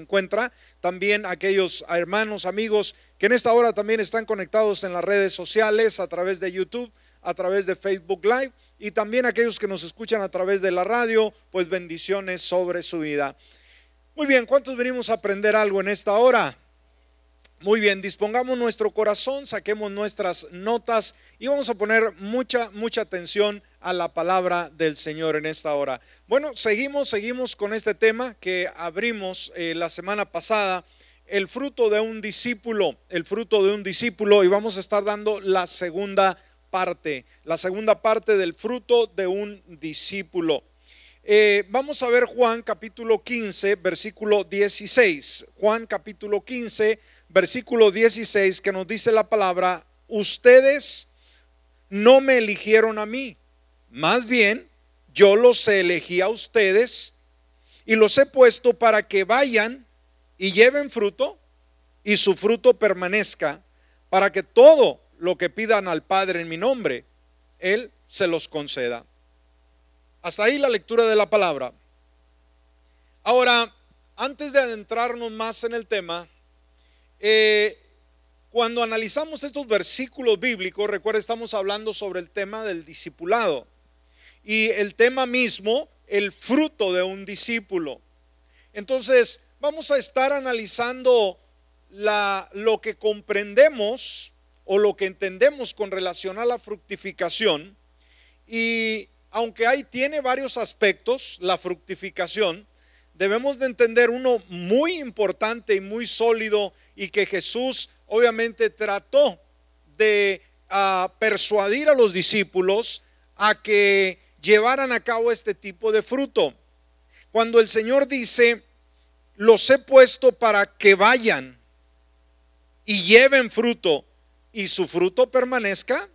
encuentra, también aquellos hermanos, amigos que en esta hora también están conectados en las redes sociales, a través de YouTube, a través de Facebook Live y también aquellos que nos escuchan a través de la radio, pues bendiciones sobre su vida. Muy bien, ¿cuántos venimos a aprender algo en esta hora? Muy bien, dispongamos nuestro corazón, saquemos nuestras notas y vamos a poner mucha, mucha atención a la palabra del Señor en esta hora. Bueno, seguimos, seguimos con este tema que abrimos eh, la semana pasada, el fruto de un discípulo, el fruto de un discípulo, y vamos a estar dando la segunda parte, la segunda parte del fruto de un discípulo. Eh, vamos a ver Juan capítulo 15, versículo 16. Juan capítulo 15, versículo 16, que nos dice la palabra, ustedes no me eligieron a mí, más bien yo los elegí a ustedes y los he puesto para que vayan y lleven fruto y su fruto permanezca, para que todo lo que pidan al Padre en mi nombre, Él se los conceda. Hasta ahí la lectura de la palabra. Ahora, antes de adentrarnos más en el tema, eh, cuando analizamos estos versículos bíblicos, recuerda, estamos hablando sobre el tema del discipulado. Y el tema mismo, el fruto de un discípulo. Entonces, vamos a estar analizando la, lo que comprendemos o lo que entendemos con relación a la fructificación. Y aunque ahí tiene varios aspectos, la fructificación, debemos de entender uno muy importante y muy sólido y que Jesús obviamente trató de ah, persuadir a los discípulos a que llevaran a cabo este tipo de fruto. Cuando el Señor dice, los he puesto para que vayan y lleven fruto y su fruto permanezca,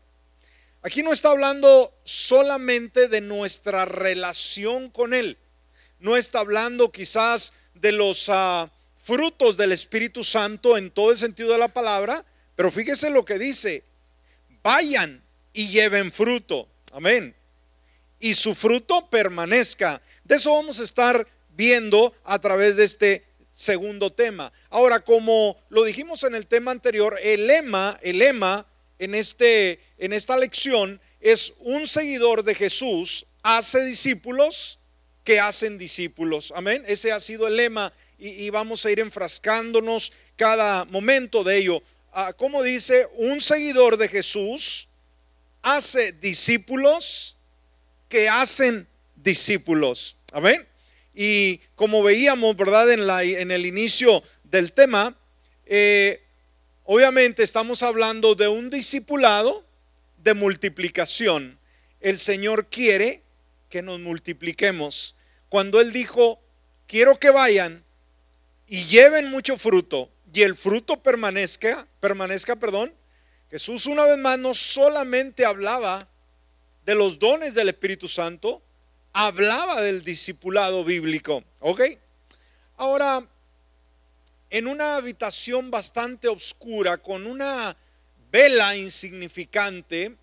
aquí no está hablando solamente de nuestra relación con Él. No está hablando quizás de los ah, frutos del Espíritu Santo en todo el sentido de la palabra, pero fíjese lo que dice, vayan y lleven fruto, amén, y su fruto permanezca. De eso vamos a estar viendo a través de este segundo tema. Ahora, como lo dijimos en el tema anterior, el lema, el lema en, este, en esta lección es un seguidor de Jesús hace discípulos que hacen discípulos. Amén. Ese ha sido el lema y, vamos a ir enfrascándonos cada momento de ello. Ah, como dice, un seguidor de Jesús hace discípulos que hacen discípulos. Amén. Y como veíamos, ¿verdad? En, la, en el inicio del tema, eh, obviamente estamos hablando de un discipulado de multiplicación. El Señor quiere que nos multipliquemos cuando Él dijo, quiero que vayan y lleven mucho fruto y el fruto permanezca, permanezca, perdón, Jesús una vez más no solamente hablaba de los dones del Espíritu Santo, hablaba del discipulado bíblico, ¿ok? Ahora, en una habitación bastante oscura, con una vela insignificante,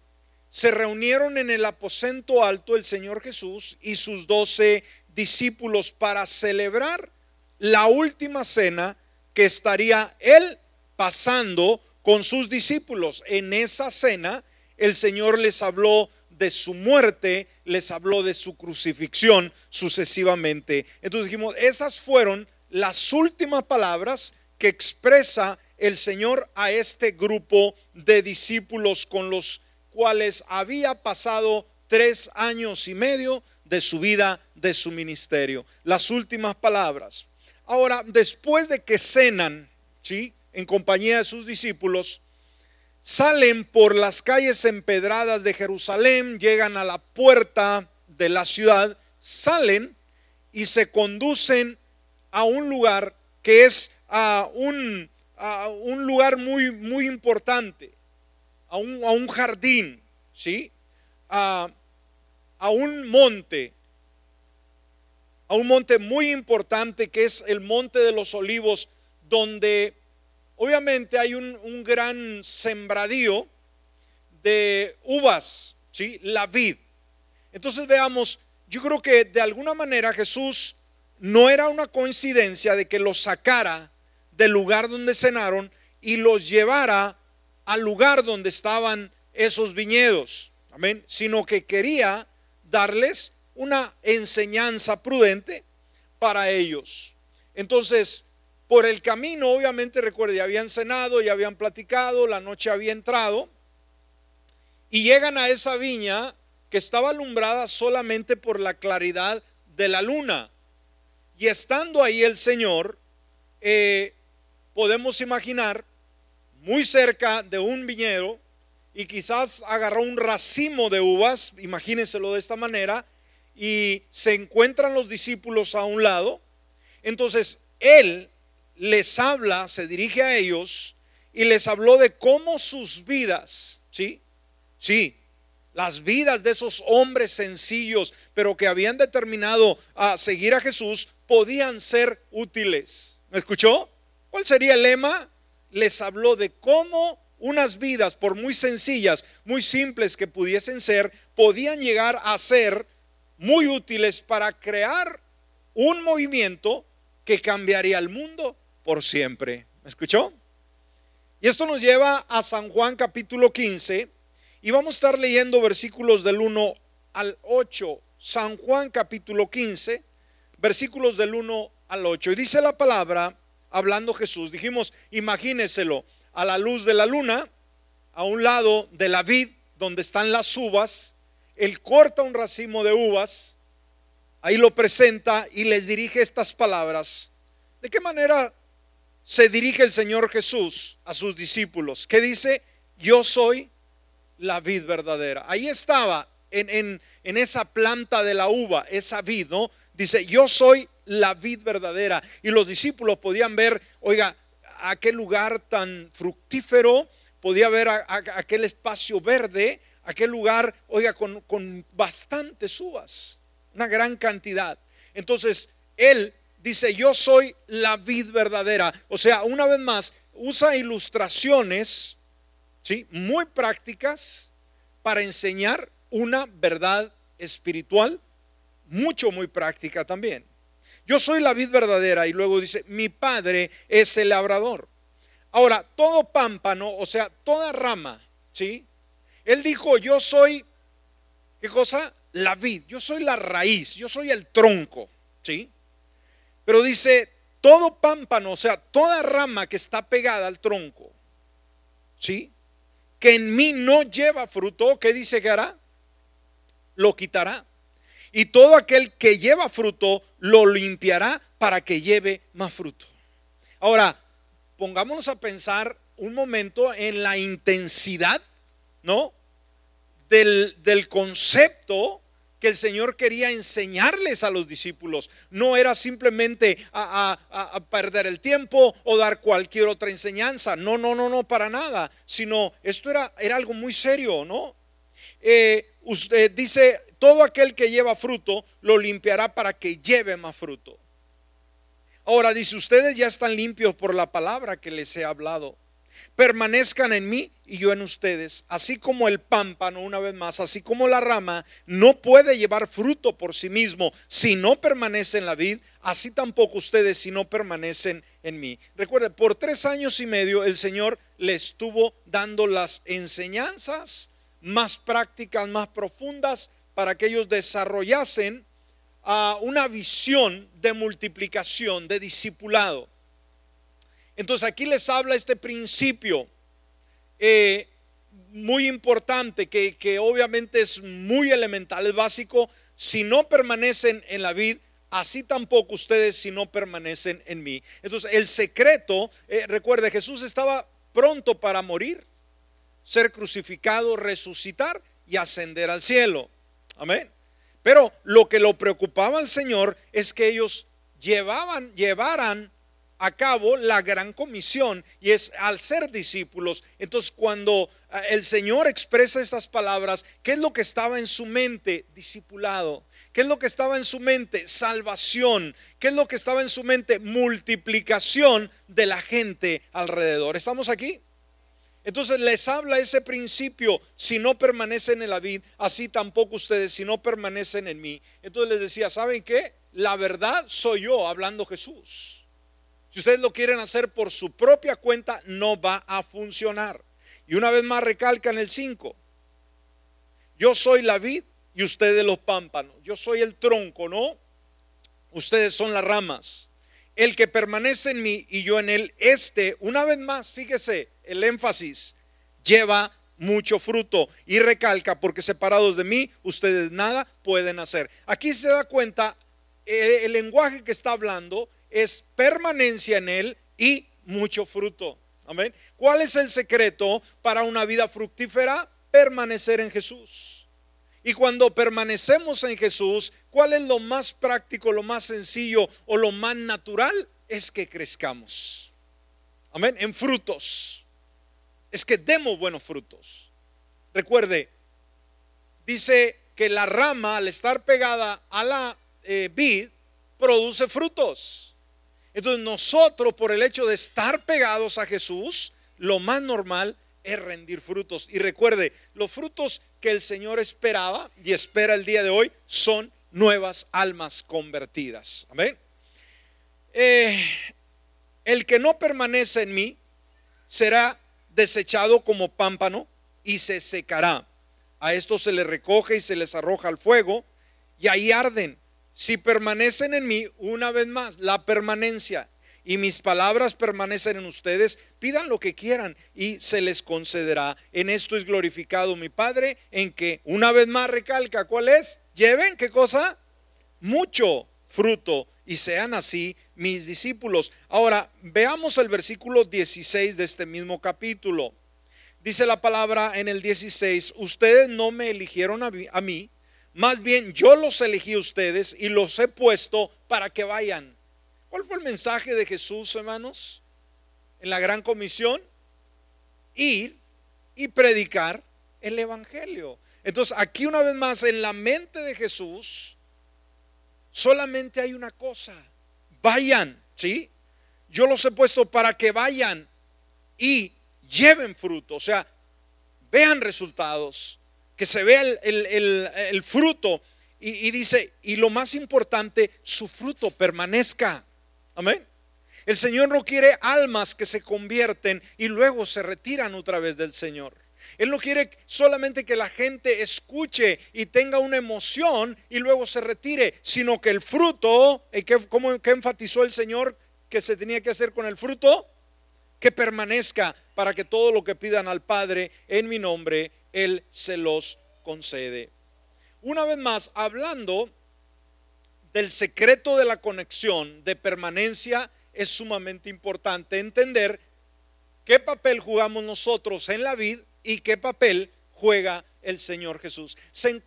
se reunieron en el aposento alto el Señor Jesús y sus doce discípulos para celebrar la última cena que estaría él pasando con sus discípulos. En esa cena el Señor les habló de su muerte, les habló de su crucifixión sucesivamente. Entonces dijimos, esas fueron las últimas palabras que expresa el Señor a este grupo de discípulos con los cuales había pasado tres años y medio de su vida, de su ministerio. Las últimas palabras. Ahora, después de que cenan, ¿sí? En compañía de sus discípulos, salen por las calles empedradas de Jerusalén, llegan a la puerta de la ciudad, salen y se conducen a un lugar que es a un, a un lugar muy, muy importante, a un, a un jardín, ¿sí? A, a un monte, a un monte muy importante que es el Monte de los Olivos, donde obviamente hay un, gran sembradío de uvas, ¿sí? la vid. Entonces veamos, yo creo que de alguna manera Jesús no era una coincidencia de que los sacara del lugar donde cenaron y los llevara al lugar donde estaban esos viñedos. Amén. Sino que quería darles una enseñanza prudente para ellos. Entonces, por el camino, obviamente, recuerde, ya habían cenado, ya habían platicado, la noche había entrado, y llegan a esa viña que estaba alumbrada solamente por la claridad de la luna. Y estando ahí el Señor, eh, podemos imaginar muy cerca de un viñedo y quizás agarró un racimo de uvas, imagínenselo de esta manera, y se encuentran los discípulos a un lado. Entonces, Él les habla, se dirige a ellos y les habló de cómo sus vidas, ¿sí? Sí, las vidas de esos hombres sencillos, pero que habían determinado a seguir a Jesús, podían ser útiles. ¿Me escuchó? ¿Cuál sería el lema? Les habló de cómo unas vidas, por muy sencillas, muy simples que pudiesen ser, podían llegar a ser muy útiles para crear un movimiento que cambiaría el mundo por siempre. ¿Me escuchó? Y esto nos lleva a San Juan capítulo 15 y vamos a estar leyendo versículos del 1 al 8. San Juan capítulo 15, versículos del 1 al 8. Y dice la palabra, hablando Jesús, dijimos, imagíneselo, a la luz de la luna, a un lado de la vid donde están las uvas, él corta un racimo de uvas, ahí lo presenta y les dirige estas palabras. ¿De qué manera se dirige el Señor Jesús a sus discípulos? ¿Qué dice? Yo soy la vid verdadera. Ahí estaba en, en, esa planta de la uva, esa vid, ¿no? Dice, yo soy la vid verdadera. Y los discípulos podían ver, oiga, aquel lugar tan fructífero, podía ver aquel espacio verde, aquel lugar, oiga, con, con bastantes uvas, una gran cantidad. Entonces, él dice, yo soy la vid verdadera. O sea, una vez más, usa ilustraciones ¿sí? muy prácticas para enseñar una verdad espiritual, mucho, muy práctica también. Yo soy la vid verdadera y luego dice, mi padre es el labrador. Ahora, todo pámpano, o sea, toda rama, ¿sí? Él dijo, yo soy, ¿qué cosa? La vid, yo soy la raíz, yo soy el tronco, ¿sí? Pero dice, todo pámpano, o sea, toda rama que está pegada al tronco, ¿sí? Que en mí no lleva fruto, ¿qué dice que hará? Lo quitará. Y todo aquel que lleva fruto lo limpiará para que lleve más fruto. Ahora, pongámonos a pensar un momento en la intensidad, ¿no? Del, del concepto que el Señor quería enseñarles a los discípulos. No era simplemente a, perder el tiempo o dar cualquier otra enseñanza. No, no, no, no, para nada. Sino esto era, era algo muy serio, ¿no? Eh, usted dice, todo aquel que lleva fruto lo limpiará para que lleve más fruto. Ahora dice, ustedes ya están limpios por la palabra que les he hablado permanezcan en mí y yo en ustedes, así como el pámpano, una vez más, así como la rama no puede llevar fruto por sí mismo si no permanece en la vid, así tampoco ustedes si no permanecen en mí. Recuerde, por tres años y medio el Señor le estuvo dando las enseñanzas más prácticas, más profundas, para que ellos desarrollasen ah, una visión de multiplicación, de discipulado. Entonces aquí les habla este principio eh, muy importante que, que, obviamente es muy elemental, es básico. Si no permanecen en la vid, así tampoco ustedes si no permanecen en mí. Entonces el secreto, eh, recuerde, Jesús estaba pronto para morir, ser crucificado, resucitar y ascender al cielo. Amén. Pero lo que lo preocupaba al Señor es que ellos llevaban, llevaran a cabo la gran comisión y es al ser discípulos. Entonces cuando eh, el Señor expresa estas palabras, ¿qué es lo que estaba en su mente? Discipulado. ¿Qué es lo que estaba en su mente? Salvación. ¿Qué es lo que estaba en su mente? Multiplicación de la gente alrededor. ¿Estamos aquí? Entonces les habla ese principio, si no permanecen en la vid, así tampoco ustedes, si no permanecen en mí. Entonces les decía, ¿saben qué? la verdad soy yo hablando Jesús. Si ustedes lo quieren hacer por su propia cuenta, no va a funcionar. Y una vez más recalca en el 5. Yo soy la vid y ustedes los pámpanos. Yo soy el tronco, ¿no? Ustedes son las ramas. El que permanece en mí y yo en él, este, una vez más, fíjese el énfasis, lleva mucho fruto y recalca, porque separados de mí, ustedes nada pueden hacer. Aquí se da cuenta, el, el lenguaje que está hablando es permanencia en él y mucho fruto. Amén. ¿Cuál es el secreto para una vida fructífera? Permanecer en Jesús. Y cuando permanecemos en Jesús, ¿cuál es lo más práctico, lo más sencillo o lo más natural? Es que crezcamos. Amén. En frutos. Es que demos buenos frutos. Recuerde, dice que la rama al estar pegada a la eh, vid produce frutos. Entonces nosotros por el hecho de estar pegados a Jesús, lo más normal es rendir frutos. Y recuerde, los frutos que el Señor esperaba y espera el día de hoy son nuevas almas convertidas. Amén. Eh, el que no permanece en mí será desechado como pámpano y se secará. A esto se le recoge y se les arroja al fuego y ahí arden. Si permanecen en mí, una vez más, la permanencia y mis palabras permanecen en ustedes, pidan lo que quieran y se les concederá. En esto es glorificado mi Padre, en que una vez más recalca, ¿cuál es? Lleven, ¿qué cosa? Mucho fruto y sean así mis discípulos. Ahora, veamos el versículo 16 de este mismo capítulo. Dice la palabra en el 16, ustedes no me eligieron a mí, más bien yo los elegí a ustedes y los he puesto para que vayan. ¿Cuál fue el mensaje de Jesús, hermanos? En la gran comisión, ir y predicar el Evangelio. Entonces, aquí una vez más, en la mente de Jesús, solamente hay una cosa. Vayan, ¿sí? Yo los he puesto para que vayan y lleven fruto, o sea, vean resultados que se vea el, fruto. Y, y dice, y lo más importante, su fruto permanezca. Amén. El Señor no quiere almas que se convierten y luego se retiran otra vez del Señor. Él no quiere solamente que la gente escuche y tenga una emoción y luego se retire, sino que el fruto, ¿cómo, ¿qué enfatizó el Señor que se tenía que hacer con el fruto? Que permanezca para que todo lo que pidan al Padre en mi nombre, él se los concede. Una vez más, hablando del secreto de la conexión, de permanencia, es sumamente importante entender qué papel jugamos nosotros en la vida y qué papel juega el Señor Jesús. Se,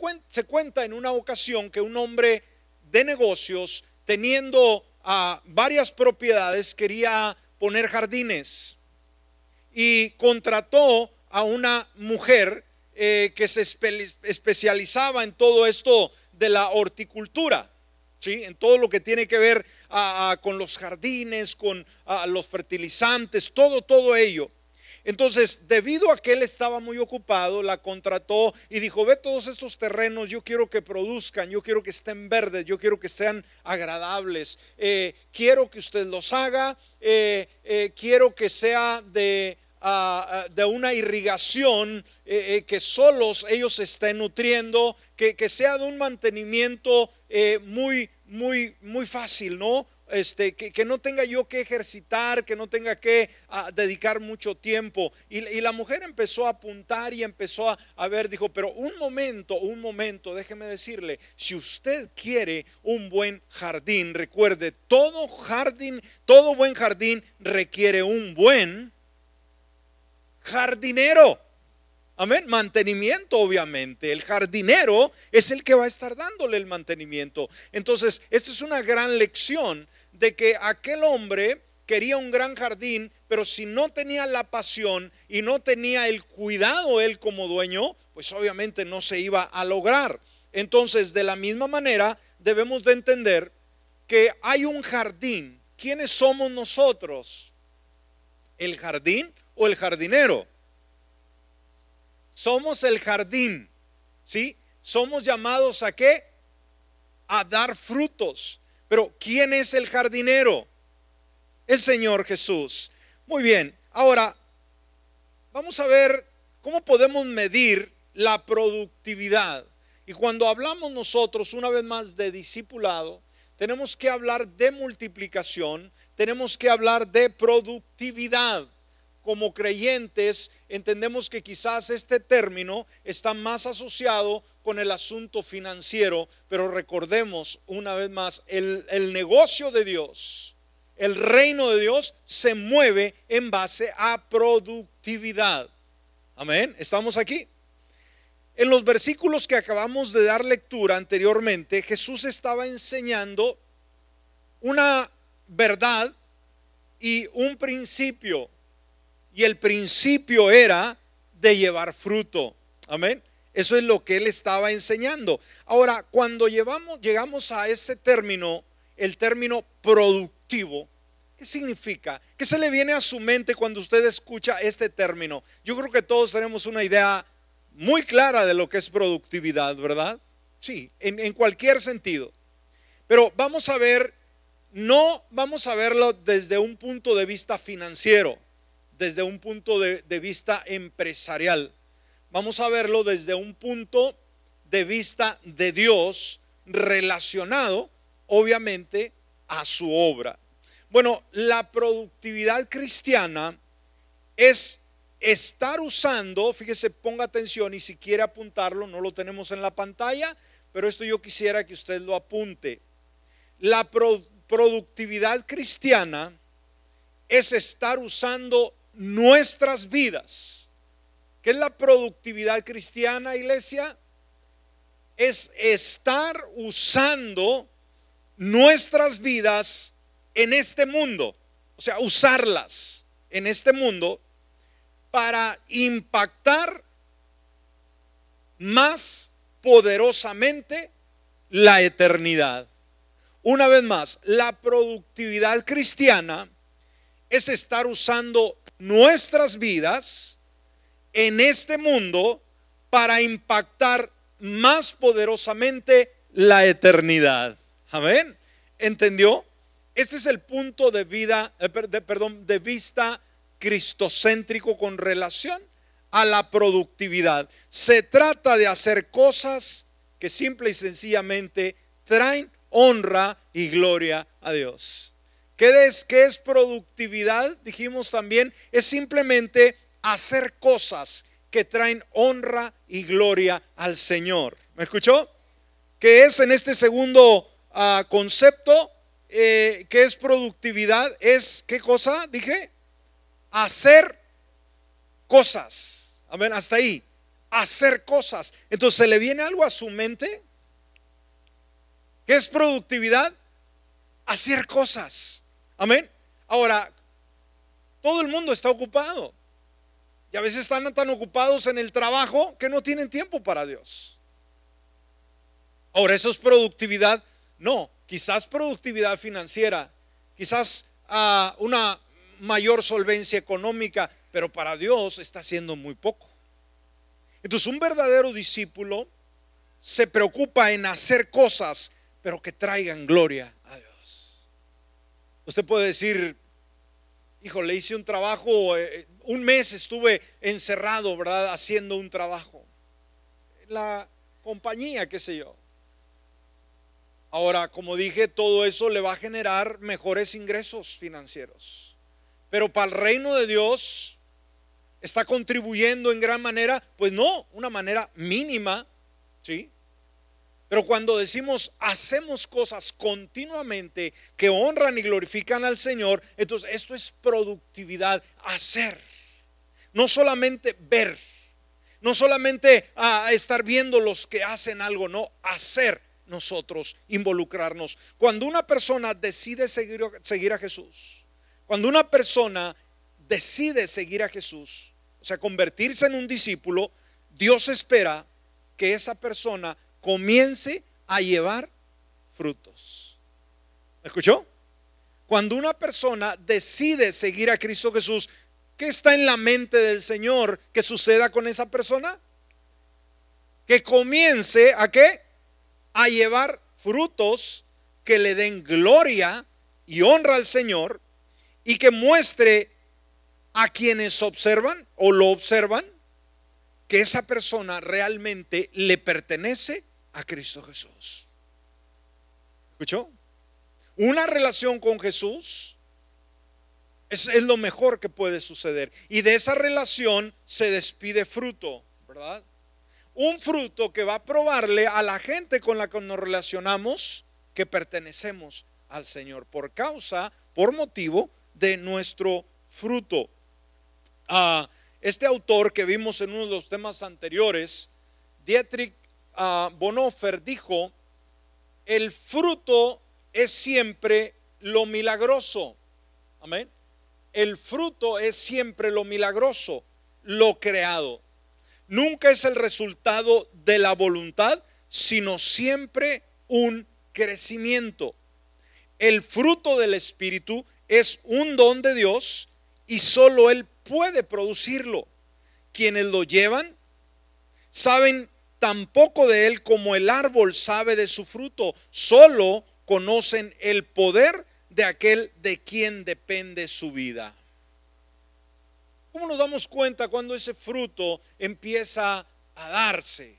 cuenta en una ocasión que un hombre de negocios, teniendo a varias propiedades, quería poner jardines y contrató a una mujer eh, que se especializaba en todo esto de la horticultura, ¿sí? en todo lo que tiene que ver con los jardines, con los fertilizantes, todo, todo ello. Entonces, debido a que él estaba muy ocupado, la contrató y dijo, ve todos estos terrenos, yo quiero que produzcan, yo quiero que estén verdes, yo quiero que sean agradables, eh, quiero que usted los haga, eh, quiero que sea de de una irrigación eh, eh, que solos ellos estén nutriendo, que, sea de un mantenimiento eh, muy, muy, muy fácil, ¿no? Este, que, no tenga yo que ejercitar, que no tenga que ah, dedicar mucho tiempo. Y, la mujer empezó a apuntar y empezó a, a, ver, dijo, pero un momento, un momento, déjeme decirle, si usted quiere un buen jardín, recuerde, todo jardín, todo buen jardín requiere un buen jardinero. Amén. Mantenimiento, obviamente. El jardinero es el que va a estar dándole el mantenimiento. Entonces, esto es una gran lección de que aquel hombre quería un gran jardín, pero si no tenía la pasión y no tenía el cuidado él como dueño, pues obviamente no se iba a lograr. Entonces, de la misma manera, debemos de entender que hay un jardín. ¿Quiénes somos nosotros? ¿El jardín o el jardinero. Somos el jardín, ¿sí? Somos llamados a qué? A dar frutos. Pero ¿quién es el jardinero? El Señor Jesús. Muy bien, ahora vamos a ver cómo podemos medir la productividad. Y cuando hablamos nosotros una vez más de discipulado, tenemos que hablar de multiplicación, tenemos que hablar de productividad. Como creyentes entendemos que quizás este término está más asociado con el asunto financiero, pero recordemos una vez más, el, el negocio de Dios, el reino de Dios se mueve en base a productividad. Amén, ¿estamos aquí? En los versículos que acabamos de dar lectura anteriormente, Jesús estaba enseñando una verdad y un principio. Y el principio era de llevar fruto. Amén. Eso es lo que él estaba enseñando. Ahora, cuando llevamos, llegamos a ese término, el término productivo, ¿qué significa? ¿Qué se le viene a su mente cuando usted escucha este término? Yo creo que todos tenemos una idea muy clara de lo que es productividad, ¿verdad? Sí, en, cualquier sentido. Pero vamos a ver, no vamos a verlo desde un punto de vista financiero, desde un punto de, vista empresarial. Vamos a verlo desde un punto de vista de Dios relacionado, obviamente, a su obra. Bueno, la productividad cristiana es estar usando, fíjese, ponga atención y si quiere apuntarlo, no lo tenemos en la pantalla, pero esto yo quisiera que usted lo apunte. La productividad cristiana es estar usando nuestras vidas. ¿Qué es la productividad cristiana, iglesia? Es estar usando nuestras vidas en este mundo. O sea, usarlas en este mundo para impactar más poderosamente la eternidad. Una vez más, la productividad cristiana es estar usando nuestras vidas en este mundo para impactar más poderosamente la eternidad. Amén. ¿Entendió? Este es el punto de vida, eh, perdón, de vista cristocéntrico con relación a la productividad. Se trata de hacer cosas que simple y sencillamente traen honra y gloria a Dios. ¿Qué es, qué es productividad? Dijimos también, es simplemente hacer cosas que traen honra y gloria al Señor. ¿Me escuchó? ¿Qué es en este segundo ah, concepto? Eh, ¿Qué es productividad? Es, ¿qué cosa? Dije, hacer cosas. Amén, hasta ahí. Hacer cosas. Entonces, ¿se le viene algo a su mente? ¿Qué es productividad? Hacer cosas. Amén. Ahora, todo el mundo está ocupado. Y a veces están tan ocupados en el trabajo que no tienen tiempo para Dios. Ahora, ¿eso es productividad? No, quizás productividad financiera, quizás ah, una mayor solvencia económica, pero para Dios está haciendo muy poco. Entonces un verdadero discípulo se preocupa en hacer cosas, pero que traigan gloria. Usted puede decir, hijo, le hice un trabajo, eh, eh, un mes estuve encerrado, ¿verdad? Haciendo un trabajo. La compañía, qué sé yo. Ahora, como dije, todo eso le va a generar mejores ingresos financieros pero para el reino de Dios está contribuyendo en gran manera, pues no, una manera mínima, ¿sí? Pero cuando decimos hacemos cosas continuamente que honran y glorifican al Señor, entonces esto es productividad, hacer. No solamente ver, no solamente a estar viendo los que hacen algo, no, hacer nosotros, involucrarnos. Cuando una persona decide seguir, seguir a Jesús, cuando una persona decide seguir a Jesús, o sea, convertirse en un discípulo, Dios espera que esa persona comience a llevar frutos. ¿Escuchó? Cuando una persona decide seguir a Cristo Jesús, ¿qué está en la mente del Señor que suceda con esa persona? Que comience a qué? A llevar frutos que le den gloria y honra al Señor y que muestre a quienes observan o lo observan que esa persona realmente le pertenece a Cristo Jesús. ¿Escuchó? Una relación con Jesús es, es, lo mejor que puede suceder. Y de esa relación se despide fruto, ¿verdad? Un fruto que va a probarle a la gente con la que nos relacionamos que pertenecemos al Señor por causa, por motivo de nuestro fruto. Ah, este autor que vimos en uno de los temas anteriores, Dietrich uh, Bonhoeffer, dijo, el fruto es siempre lo milagroso. Amén. El fruto es siempre lo milagroso, lo creado. Nunca es el resultado de la voluntad, sino siempre un crecimiento. El fruto del Espíritu es un don de Dios y solo Él puede producirlo. Quienes lo llevan saben tan poco de Él como el árbol sabe de su fruto. Solo conocen el poder de aquel de quien depende su vida. ¿Cómo nos damos cuenta cuando ese fruto empieza a darse?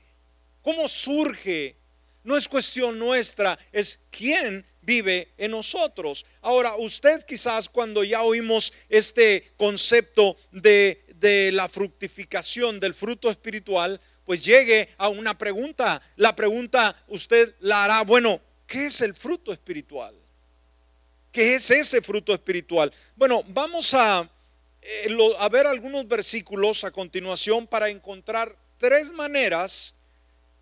¿Cómo surge? No es cuestión nuestra, es quién vive en nosotros. Ahora, usted quizás cuando ya oímos este concepto de, de la fructificación del fruto espiritual, pues llegue a una pregunta. La pregunta usted la hará, bueno, ¿qué es el fruto espiritual? ¿Qué es ese fruto espiritual? Bueno, vamos a, eh, a ver algunos versículos a continuación para encontrar tres maneras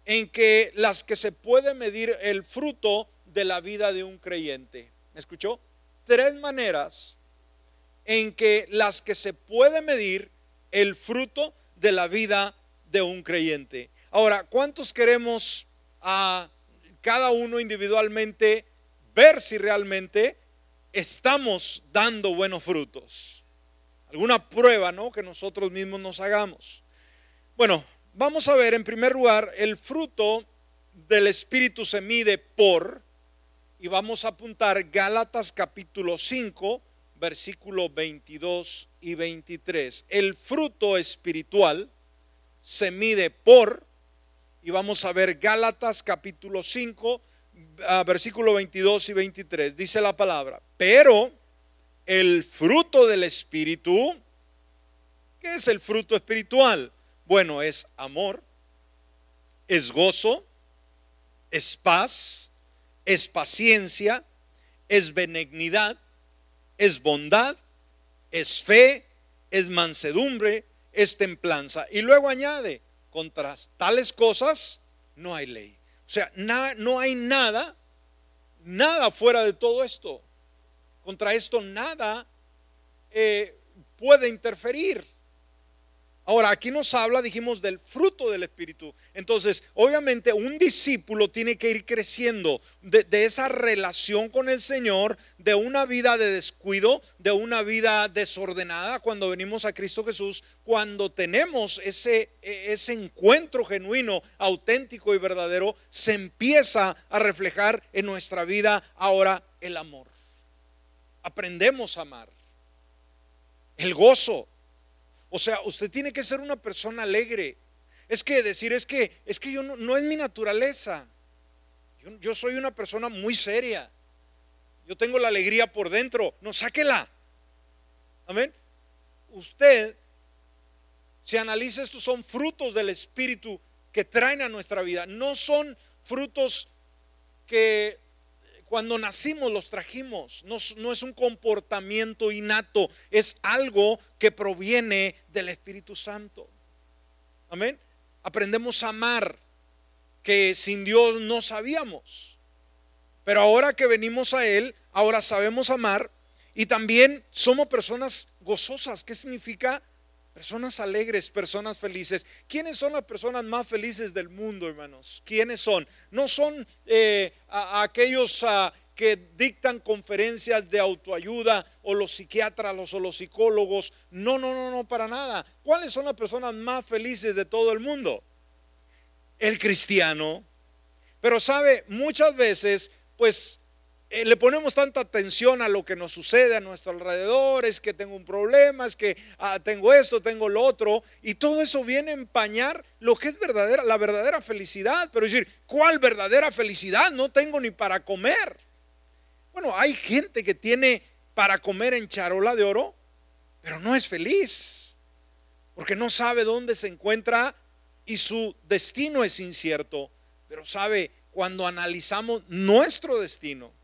en que las que se puede medir el fruto de la vida de un creyente. ¿Me escuchó? Tres maneras en que las que se puede medir el fruto de la vida de un creyente. Ahora, ¿cuántos queremos a cada uno individualmente ver si realmente estamos dando buenos frutos? Alguna prueba, ¿no? Que nosotros mismos nos hagamos. Bueno, vamos a ver en primer lugar, el fruto del Espíritu se mide por y vamos a apuntar Gálatas capítulo 5, versículo 22 y 23. El fruto espiritual se mide por, y vamos a ver Gálatas capítulo 5, ah, versículo 22 y 23. Dice la palabra, pero el fruto del espíritu, ¿qué es el fruto espiritual? Bueno, es amor, es gozo, es paz es paciencia, es benignidad, es bondad, es fe, es mansedumbre, es templanza. Y luego añade, contra tales cosas no hay ley. O sea, no hay nada, nada fuera de todo esto. Contra esto nada eh, puede interferir. Ahora, aquí nos habla, dijimos, del fruto del Espíritu. Entonces, obviamente, un discípulo tiene que ir creciendo de, esa relación con el Señor, de una vida de descuido, de una vida desordenada cuando venimos a Cristo Jesús, cuando tenemos ese, e, ese encuentro genuino, auténtico y verdadero, se empieza a reflejar en nuestra vida ahora el amor. Aprendemos a amar. El gozo, o sea, usted tiene que ser una persona alegre. Es que decir, es que, es que yo no, es mi naturaleza. Yo, soy una persona muy seria. Yo tengo la alegría por dentro. No, sáquela. Amén. Usted, si analiza estos son frutos del Espíritu que traen a nuestra vida. No son frutos que cuando nacimos los trajimos. No, es un comportamiento innato, es algo que proviene del Espíritu Santo. Amén. Aprendemos a amar, que sin Dios no sabíamos. Pero ahora que venimos a Él, ahora sabemos amar y también somos personas gozosas. ¿Qué significa? Personas alegres, personas felices. ¿Quiénes son las personas más felices del mundo, hermanos? ¿Quiénes son? No son eh, aquellos ah, que dictan conferencias de autoayuda o los psiquiatras o los psicólogos. No, no, no, no, para nada. ¿Cuáles son las personas más felices de todo el mundo? El cristiano. Pero sabe, muchas veces, pues eh, le ponemos tanta atención a lo que nos sucede a nuestro alrededor, es que tengo un problema, es que ah, tengo esto, tengo lo otro, y todo eso viene a empañar lo que es la verdadera felicidad. Pero decir, ¿cuál verdadera felicidad? No tengo ni para comer. Bueno, hay gente que tiene para comer en charola de oro, pero no es feliz, porque no sabe dónde se encuentra y su destino es incierto. Pero sabe, cuando analizamos nuestro destino,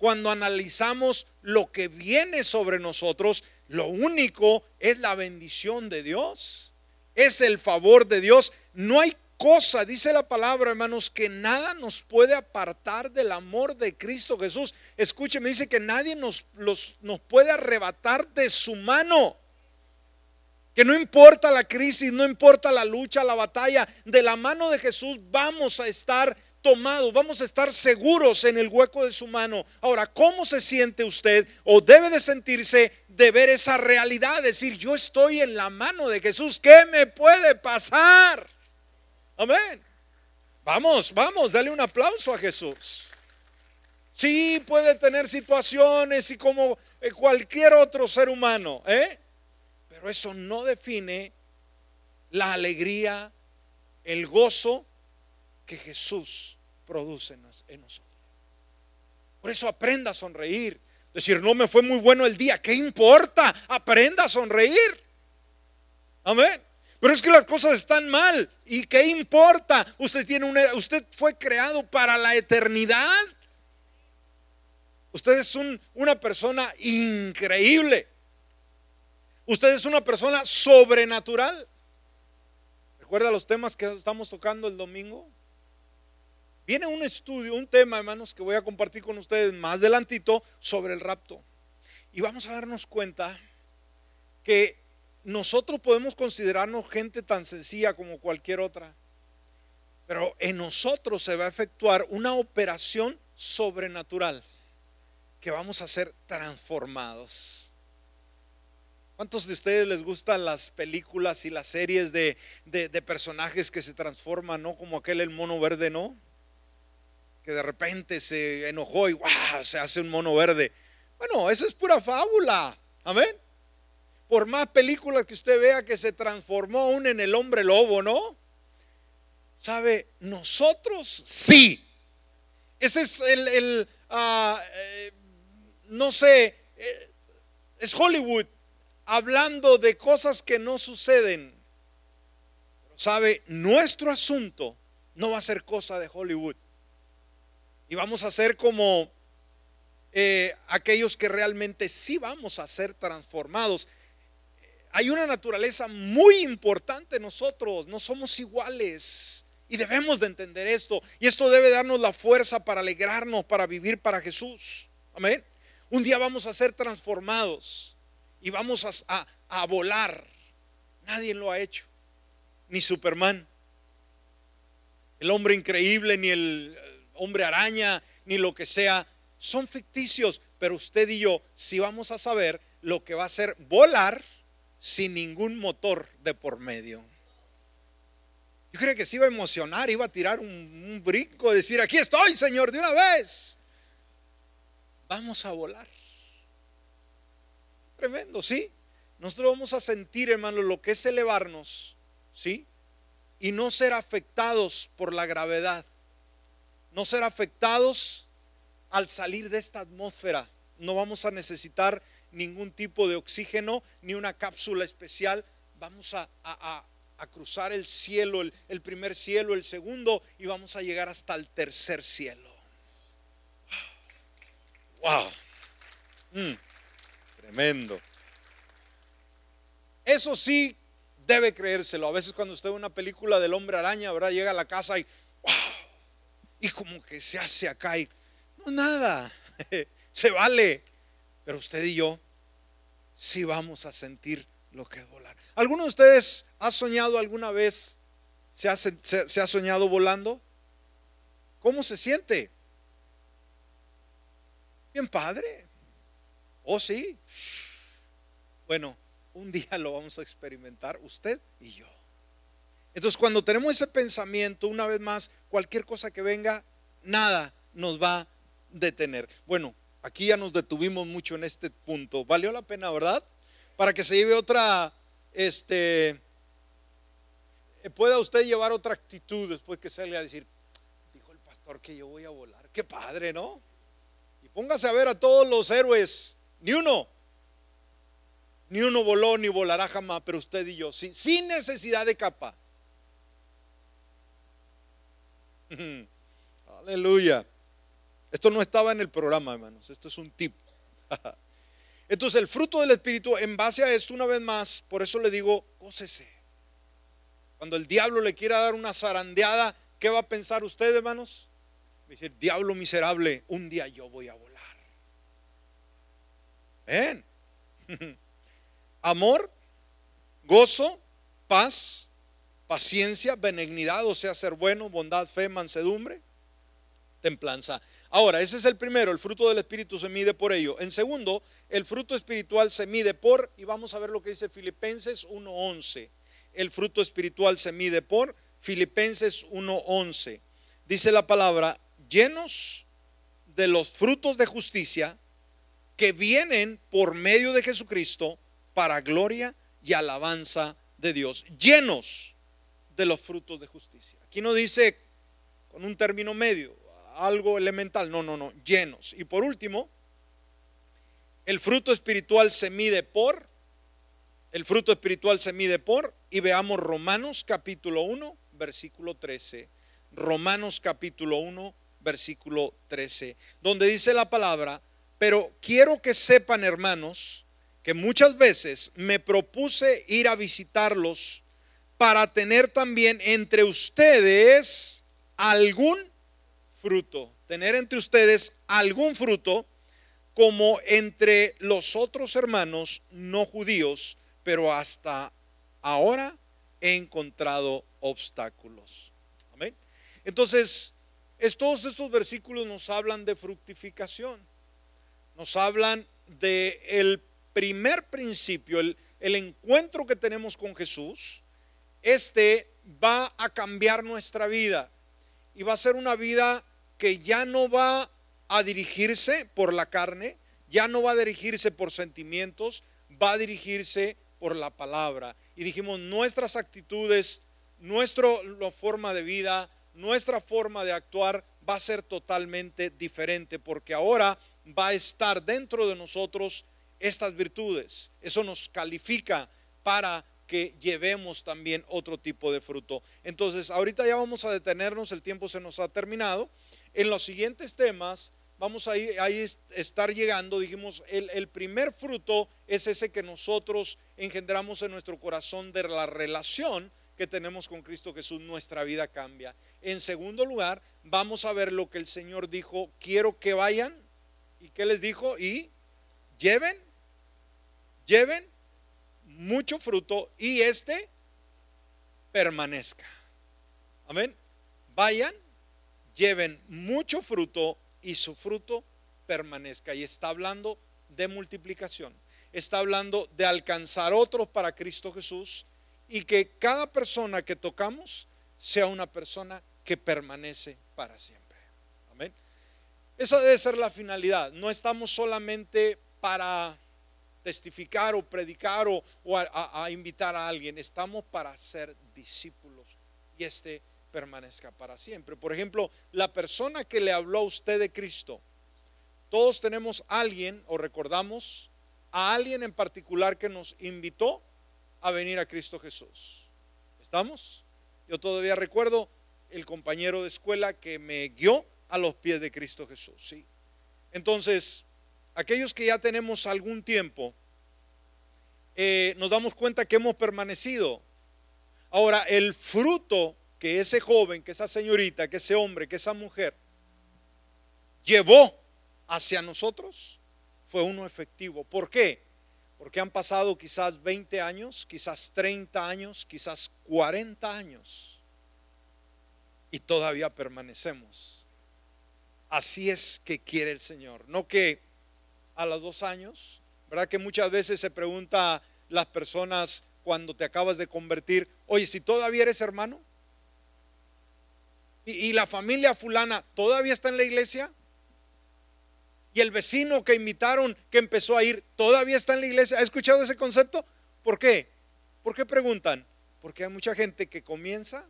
cuando analizamos lo que viene sobre nosotros, lo único es la bendición de Dios, es el favor de Dios. No hay cosa, dice la palabra, hermanos, que nada nos puede apartar del amor de Cristo Jesús. Escúcheme, dice que nadie nos, nos puede arrebatar de su mano. Que no importa la crisis, no importa la lucha, la batalla, de la mano de Jesús vamos a estar tomados, vamos a estar seguros en el hueco de su mano. Ahora, ¿cómo se siente usted o debe de sentirse de ver esa realidad? Decir, yo estoy en la mano de Jesús, ¿qué me puede pasar? Amén. Vamos, vamos, dale un aplauso a Jesús. Sí, puede tener situaciones y como eh, cualquier otro ser humano, ¿eh? pero eso no define la alegría, el gozo que Jesús produce en nosotros. Por eso aprenda a sonreír. Decir, no me fue muy bueno el día, ¿qué importa? Aprenda a sonreír. Amén. Pero es que las cosas están mal. ¿Y qué importa? Usted tiene una, usted fue creado para la eternidad. Usted es una persona increíble. Usted es una persona sobrenatural. ¿Recuerda los temas que estamos tocando el domingo? Viene un estudio, un tema, hermanos, que voy a compartir con ustedes más adelantito sobre el rapto. Y vamos a darnos cuenta que nosotros podemos considerarnos gente tan sencilla como cualquier otra, pero en nosotros se va a efectuar una operación sobrenatural que vamos a ser transformados. ¿Cuántos de ustedes les gustan las películas y las series de, personajes que se transforman, no? Como aquel el mono verde, ¿no? Que de repente se enojó y ¡wow! se hace un mono verde. Bueno, eso es pura fábula. Amén por más películas que usted vea que se transformó aún en el hombre lobo, ¿no? ¿Sabe? Nosotros sí. Ese es el, ah, eh, no sé, eh, es Hollywood hablando de cosas que no suceden. ¿Sabe? Nuestro asunto no va a ser cosa de Hollywood. Y vamos a ser como eh, aquellos que realmente sí vamos a ser transformados hay una naturaleza muy importante en nosotros, no somos iguales. Y debemos de entender esto. Y esto debe darnos la fuerza para alegrarnos, para vivir para Jesús. Amén. Un día vamos a ser transformados y vamos a, a volar. Nadie lo ha hecho. Ni Superman. El hombre increíble, ni el hombre araña, ni lo que sea. Son ficticios. Pero usted y yo, si vamos a saber lo que va a ser volar sin ningún motor de por medio. Yo creo que se iba a emocionar, iba a tirar un, brinco, decir, aquí estoy, Señor, de una vez. Vamos a volar. Tremendo, ¿sí? Nosotros vamos a sentir, hermano, lo que es elevarnos, ¿sí? Y no ser afectados por la gravedad. No ser afectados al salir de esta atmósfera. No vamos a necesitar ningún tipo de oxígeno ni una cápsula especial. Vamos a, cruzar el cielo, el, primer cielo, el segundo, y vamos a llegar hasta el tercer cielo. ¡Wow! Mm, tremendo. Eso sí debe creérselo. A veces cuando usted ve una película del hombre araña, ¿verdad? Llega a la casa y. Y como que se hace acá y no nada. se vale. Pero usted y yo sí vamos a sentir lo que es volar. ¿Alguno de ustedes ha soñado alguna vez? ¿Se ha, se, ha soñado volando? ¿Cómo se siente? Bien padre. ¿Oh sí? Bueno, un día lo vamos a experimentar usted y yo. Entonces cuando tenemos ese pensamiento, una vez más, cualquier cosa que venga, nada nos va detener. Bueno, aquí ya nos detuvimos mucho en este punto. ¿Valió la pena, verdad? Para que se lleve otra, este, eh, pueda usted llevar otra actitud después que salga a decir, dijo el pastor que yo voy a volar. Qué padre, ¿no? Y póngase a ver a todos los héroes, ni uno, ni uno voló ni volará jamás, pero usted y yo, sin necesidad de capa. Aleluya. Esto no estaba en el programa, hermanos. Esto es un tip. Entonces, el fruto del Espíritu, en base a esto, una vez más, por eso le digo, gócese. Cuando el diablo le quiera dar una zarandeada, ¿qué va a pensar usted, hermanos? Dice, diablo miserable, un día yo voy a volar. Ven. Amor, gozo, paz, paciencia, benignidad, o sea, ser bueno, bondad, fe, mansedumbre, templanza. Ahora, ese es el primero, el fruto del Espíritu se mide por ello. En segundo, el fruto espiritual se mide por, y vamos a ver lo que dice Filipenses 1.11. El fruto espiritual se mide por Filipenses 1.11. Dice la palabra, llenos de los frutos de justicia que vienen por medio de Jesucristo para gloria y alabanza de Dios. Llenos de los frutos de justicia. Aquí no dice con un término medio, algo elemental, no, no, no, llenos. Y por último, el fruto espiritual se mide por, el fruto espiritual se mide por, y veamos Romanos capítulo 1, versículo 13. Romanos capítulo 1, versículo 13, donde dice la palabra, pero quiero que sepan hermanos, que muchas veces me propuse ir a visitarlos para tener también entre ustedes algún fruto, tener entre ustedes algún fruto como entre los otros hermanos no judíos, pero hasta ahora he encontrado obstáculos. Amén. Entonces, todos estos versículos nos hablan de fructificación, nos hablan de el primer principio, el, el encuentro que tenemos con Jesús, este va a cambiar nuestra vida y va a ser una vida que ya no va a dirigirse por la carne, ya no va a dirigirse por sentimientos, va a dirigirse por la palabra. Y dijimos, nuestras actitudes, nuestra forma de vida, nuestra forma de actuar va a ser totalmente diferente porque ahora va a estar dentro de nosotros estas virtudes. Eso nos califica para que llevemos también otro tipo de fruto. Entonces, ahorita ya vamos a detenernos, el tiempo se nos ha terminado. En los siguientes temas vamos a, estar llegando, dijimos, el, el primer fruto es ese que nosotros engendramos en nuestro corazón de la relación que tenemos con Cristo Jesús, nuestra vida cambia. En segundo lugar, vamos a ver lo que el Señor dijo, quiero que vayan. ¿Y qué les dijo? Y lleven lleven mucho fruto y este permanezca. Amén. Vayan, lleven mucho fruto y su fruto permanezca. Y está hablando de multiplicación. Está hablando de alcanzar otros para Cristo Jesús y que cada persona que tocamos sea una persona que permanece para siempre. Amén. Esa debe ser la finalidad. No estamos solamente para testificar o predicar o, a, invitar a alguien. Estamos para ser discípulos y este permanezca para siempre. Por ejemplo, la persona que le habló a usted de Cristo, todos tenemos alguien o recordamos a alguien en particular que nos invitó a venir a Cristo Jesús. ¿Estamos? Yo todavía recuerdo el compañero de escuela que me guió a los pies de Cristo Jesús. ¿sí? Entonces, aquellos que ya tenemos algún tiempo, eh, nos damos cuenta que hemos permanecido. Ahora, el fruto que ese joven, que esa señorita, que ese hombre, que esa mujer llevó hacia nosotros fue uno efectivo. ¿Por qué? Porque han pasado quizás 20 años, quizás 30 años, quizás 40 años y todavía permanecemos. Así es que quiere el Señor. No que a los dos años, ¿verdad? Que muchas veces se pregunta las personas cuando te acabas de convertir, oye, si todavía eres hermano, y, la familia fulana todavía está en la iglesia, Y el vecino que invitaron, que empezó a ir, todavía está en la iglesia. ¿Ha escuchado ese concepto? ¿Por qué? ¿Por qué preguntan? Porque hay mucha gente que comienza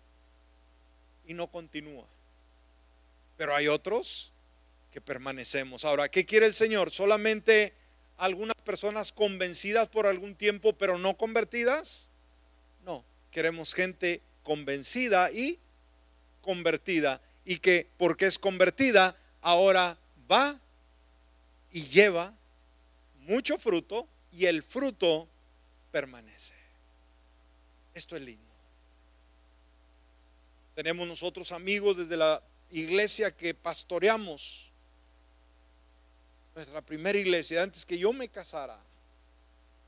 y no continúa. Pero hay otros que permanecemos. Ahora, ¿qué quiere el Señor? ¿Solamente algunas personas convencidas por algún tiempo pero no convertidas? No, queremos gente convencida y convertida y que porque es convertida ahora va y lleva mucho fruto y el fruto permanece. Esto es lindo. Tenemos nosotros amigos desde la iglesia que pastoreamos, nuestra primera iglesia, antes que yo me casara.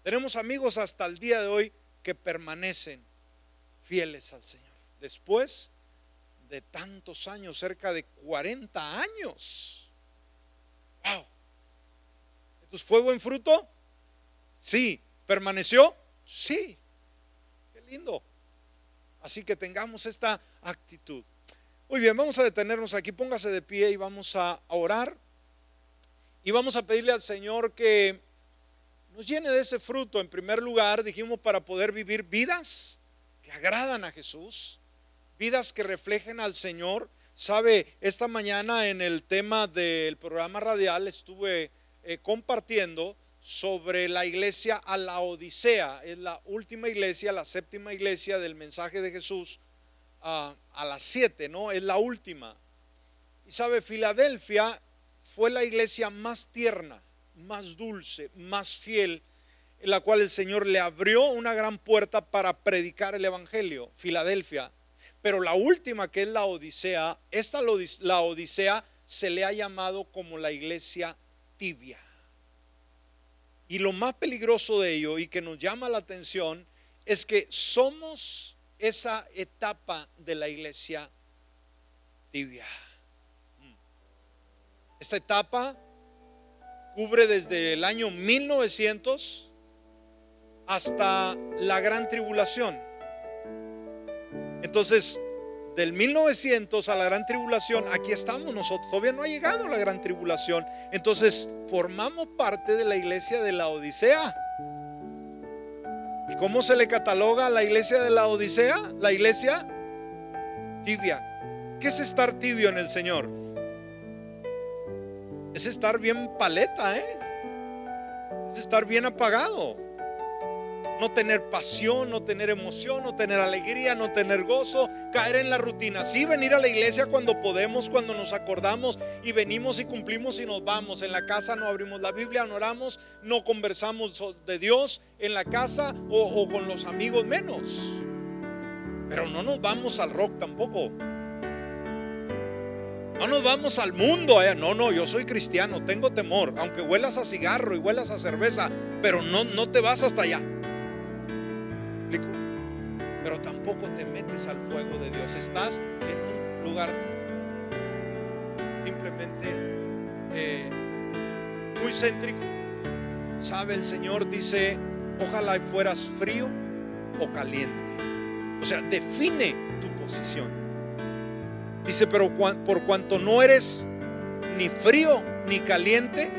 Tenemos amigos hasta el día de hoy que permanecen fieles al Señor. Después de tantos años, cerca de 40 años. Wow. Entonces, ¿fue buen fruto? Sí. ¿Permaneció? Sí. Qué lindo. Así que tengamos esta actitud. Muy bien, vamos a detenernos aquí. Póngase de pie y vamos a orar. Y vamos a pedirle al Señor que nos llene de ese fruto. En primer lugar, dijimos para poder vivir vidas que agradan a Jesús, vidas que reflejen al Señor. Sabe, esta mañana en el tema del programa radial estuve eh, compartiendo sobre la iglesia a la Odisea. Es la última iglesia, la séptima iglesia del mensaje de Jesús a las siete, ¿no? Es la última. Y sabe, Filadelfia fue la iglesia más tierna, más dulce, más fiel, en la cual el Señor le abrió una gran puerta para predicar el Evangelio, Filadelfia. Pero la última, que es la Odisea, esta la Odisea se le ha llamado como la iglesia tibia. Y lo más peligroso de ello y que nos llama la atención es que somos esa etapa de la iglesia tibia. Esta etapa cubre desde el año 1900 hasta la gran tribulación. Entonces, del 1900 a la gran tribulación, aquí estamos nosotros. Todavía no ha llegado la gran tribulación. Entonces, formamos parte de la iglesia de la Odisea. ¿Y cómo se le cataloga a la iglesia de la Odisea? La iglesia tibia. ¿Qué es estar tibio en el Señor? Es estar bien paleta, ¿eh? Es estar bien apagado no tener pasión, no tener emoción, no tener alegría, no tener gozo, caer en la rutina. Sí, venir a la iglesia cuando podemos, cuando nos acordamos y venimos y cumplimos y nos vamos. En la casa no abrimos la Biblia, no oramos, no conversamos de Dios en la casa o, con los amigos menos. Pero no nos vamos al rock tampoco. No nos vamos al mundo. Eh. No, no, yo soy cristiano, tengo temor. Aunque huelas a cigarro y huelas a cerveza, pero no, no te vas hasta allá. Pero tampoco te metes al fuego de Dios. Estás en un lugar simplemente eh, muy céntrico. Sabe el Señor, dice, ojalá fueras frío o caliente. O sea, define tu posición. Dice, pero por cuanto no eres ni frío ni caliente,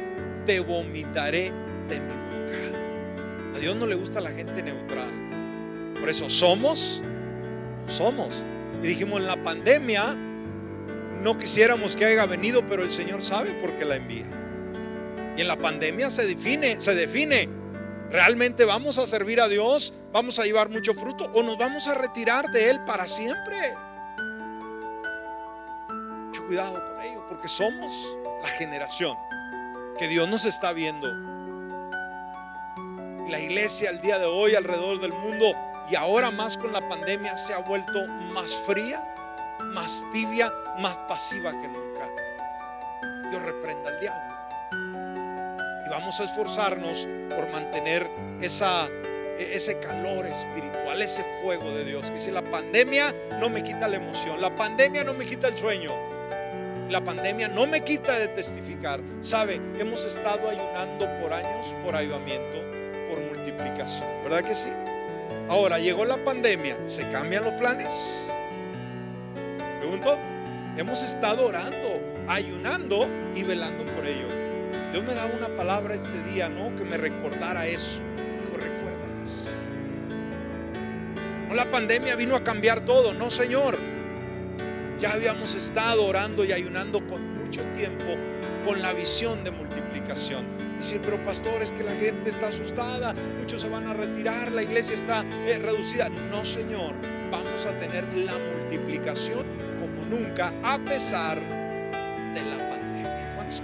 te vomitaré de mi boca. A Dios no le gusta la gente neutral. Por eso somos, somos. Y dijimos, en la pandemia no quisiéramos que haya venido, pero el Señor sabe por qué la envía. Y en la pandemia se define, se define, ¿realmente vamos a servir a Dios? ¿Vamos a llevar mucho fruto o nos vamos a retirar de Él para siempre? Cuidado con ello, porque somos la generación que Dios nos está viendo. La iglesia al día de hoy alrededor del mundo y ahora más con la pandemia se ha vuelto más fría, más tibia, más pasiva que nunca. Dios reprenda al diablo. Y vamos a esforzarnos por mantener esa, e, ese calor espiritual, ese fuego de Dios. Que si la pandemia no me quita la emoción, la pandemia no me quita el sueño, la pandemia no me quita de testificar. Sabe, hemos estado ayunando por años por ayudamiento, por multiplicación. ¿Verdad que sí? Ahora llegó la pandemia, ¿se cambian los planes? Pregunto, hemos estado orando, ayunando y velando por ello. Dios me da una palabra este día, ¿no? Que me recordara eso. Dijo, recuérdales. No la pandemia vino a cambiar todo, no, Señor. Ya habíamos estado orando y ayunando con mucho tiempo con la visión de multiplicación. Decir, pero pastor, es que la gente está asustada, muchos se van a retirar, la iglesia está eh, reducida. No, Señor, vamos a tener la multiplicación como nunca, a pesar de la